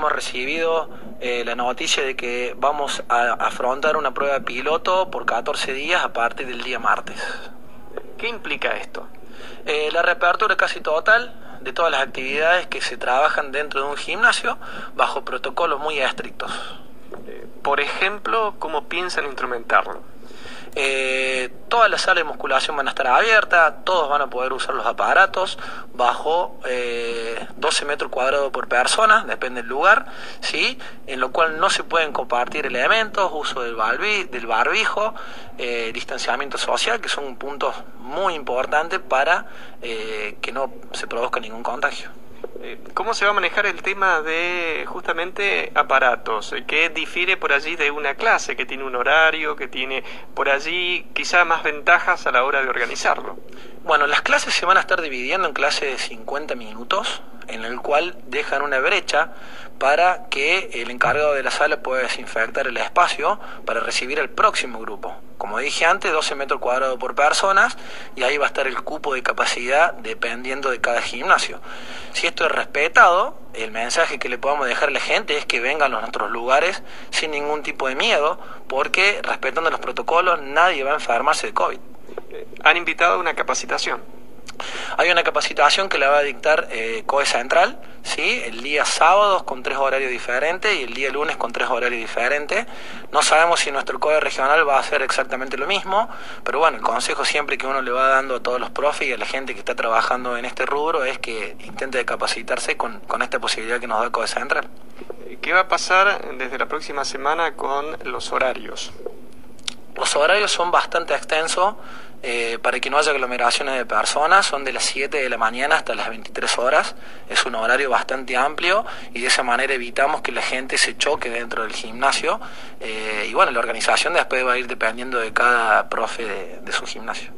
hemos recibido eh, la noticia de que vamos a afrontar una prueba piloto por 14 días a partir del día martes. ¿Qué implica esto? Eh, la reapertura casi total de todas las actividades que se trabajan dentro de un gimnasio bajo protocolos muy estrictos. Eh, por ejemplo, ¿cómo piensan instrumentarlo? Eh, todas las salas de musculación van a estar abiertas, todos van a poder usar los aparatos bajo eh, 12 metros cuadrados por persona, depende del lugar, ¿sí? en lo cual no se pueden compartir elementos, uso del, del barbijo, eh, distanciamiento social, que son puntos muy importantes para eh, que no se produzca ningún contagio. Eh, ¿Cómo se va a manejar el tema de justamente aparatos? Eh, ¿Qué difiere por allí de una clase que tiene un horario, que tiene por allí quizá más ventajas a la hora de organizarlo? Bueno, las clases se van a estar dividiendo en clases de 50 minutos, en el cual dejan una brecha para que el encargado de la sala pueda desinfectar el espacio para recibir el próximo grupo. Como dije antes, 12 metros cuadrados por personas y ahí va a estar el cupo de capacidad dependiendo de cada gimnasio. Si esto es respetado, el mensaje que le podamos dejar a la gente es que vengan a nuestros lugares sin ningún tipo de miedo, porque respetando los protocolos nadie va a enfermarse de COVID. Han invitado a una capacitación. Hay una capacitación que la va a dictar eh, COE Central, ¿sí? el día sábado con tres horarios diferentes y el día lunes con tres horarios diferentes. No sabemos si nuestro COE regional va a hacer exactamente lo mismo, pero bueno, el consejo siempre que uno le va dando a todos los profes y a la gente que está trabajando en este rubro es que intente capacitarse con, con esta posibilidad que nos da COE Central. ¿Qué va a pasar desde la próxima semana con los horarios? Los horarios son bastante extensos. Eh, para que no haya aglomeraciones de personas, son de las 7 de la mañana hasta las 23 horas, es un horario bastante amplio y de esa manera evitamos que la gente se choque dentro del gimnasio eh, y bueno, la organización después va a ir dependiendo de cada profe de, de su gimnasio.